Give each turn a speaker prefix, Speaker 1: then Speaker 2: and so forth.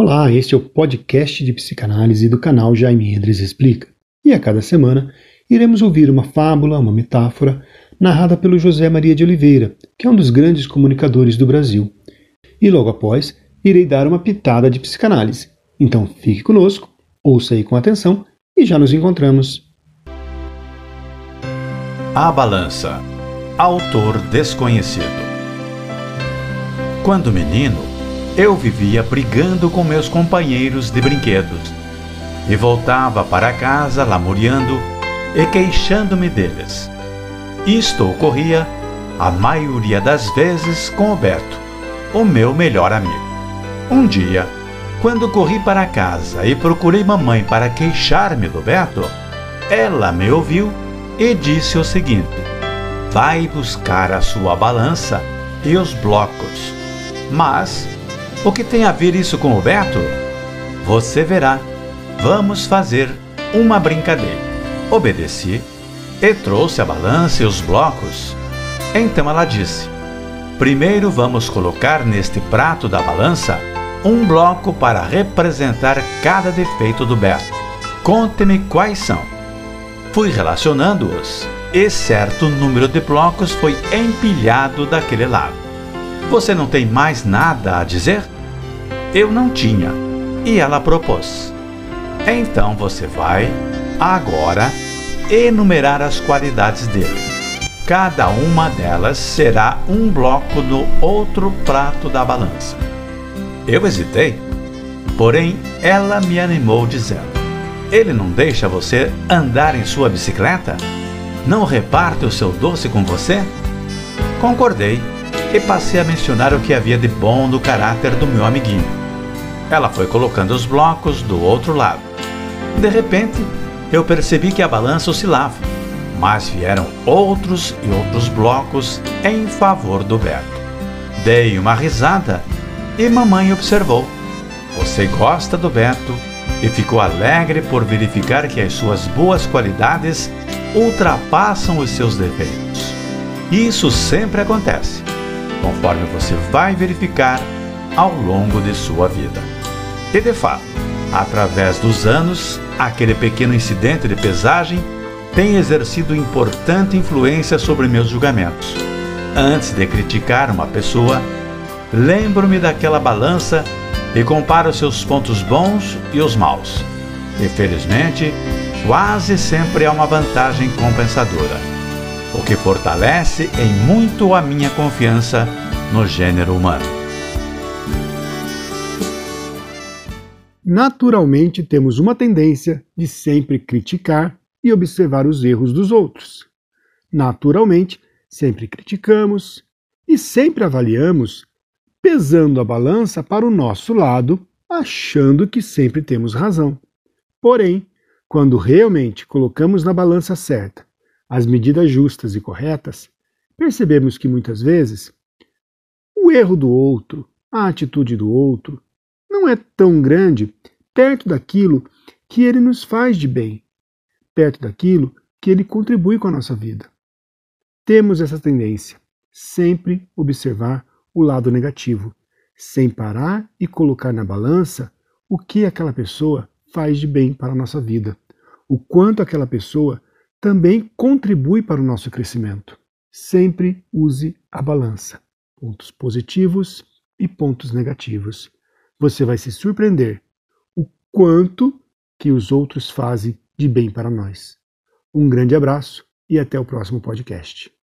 Speaker 1: Olá, este é o podcast de psicanálise do canal Jaime Endres Explica. E a cada semana iremos ouvir uma fábula, uma metáfora, narrada pelo José Maria de Oliveira, que é um dos grandes comunicadores do Brasil. E logo após, irei dar uma pitada de psicanálise. Então fique conosco, ouça aí com atenção e já nos encontramos.
Speaker 2: A Balança Autor desconhecido Quando menino, eu vivia brigando com meus companheiros de brinquedos e voltava para casa lamuriando e queixando-me deles. Isto ocorria, a maioria das vezes, com o Beto, o meu melhor amigo. Um dia, quando corri para casa e procurei mamãe para queixar-me do Beto, ela me ouviu e disse o seguinte: Vai buscar a sua balança e os blocos. Mas o que tem a ver isso com o Beto? Você verá. Vamos fazer uma brincadeira. Obedeci e trouxe a balança e os blocos. Então ela disse: Primeiro vamos colocar neste prato da balança um bloco para representar cada defeito do Beto. Conte-me quais são. Fui relacionando-os e certo número de blocos foi empilhado daquele lado. Você não tem mais nada a dizer? Eu não tinha, e ela propôs. Então você vai, agora, enumerar as qualidades dele. Cada uma delas será um bloco no outro prato da balança. Eu hesitei, porém ela me animou dizendo: Ele não deixa você andar em sua bicicleta? Não reparte o seu doce com você? Concordei e passei a mencionar o que havia de bom no caráter do meu amiguinho. Ela foi colocando os blocos do outro lado. De repente, eu percebi que a balança oscilava, mas vieram outros e outros blocos em favor do Beto. Dei uma risada e mamãe observou. Você gosta do Beto e ficou alegre por verificar que as suas boas qualidades ultrapassam os seus defeitos. Isso sempre acontece conforme você vai verificar ao longo de sua vida. E de fato, através dos anos, aquele pequeno incidente de pesagem tem exercido importante influência sobre meus julgamentos. Antes de criticar uma pessoa, lembro-me daquela balança e comparo seus pontos bons e os maus. E felizmente, quase sempre há uma vantagem compensadora o que fortalece em muito a minha confiança no gênero humano.
Speaker 1: Naturalmente, temos uma tendência de sempre criticar e observar os erros dos outros. Naturalmente, sempre criticamos e sempre avaliamos, pesando a balança para o nosso lado, achando que sempre temos razão. Porém, quando realmente colocamos na balança certa as medidas justas e corretas, percebemos que muitas vezes o erro do outro, a atitude do outro, não é tão grande perto daquilo que ele nos faz de bem, perto daquilo que ele contribui com a nossa vida. Temos essa tendência, sempre observar o lado negativo, sem parar e colocar na balança o que aquela pessoa faz de bem para a nossa vida, o quanto aquela pessoa também contribui para o nosso crescimento. Sempre use a balança, pontos positivos e pontos negativos. Você vai se surpreender o quanto que os outros fazem de bem para nós. Um grande abraço e até o próximo podcast.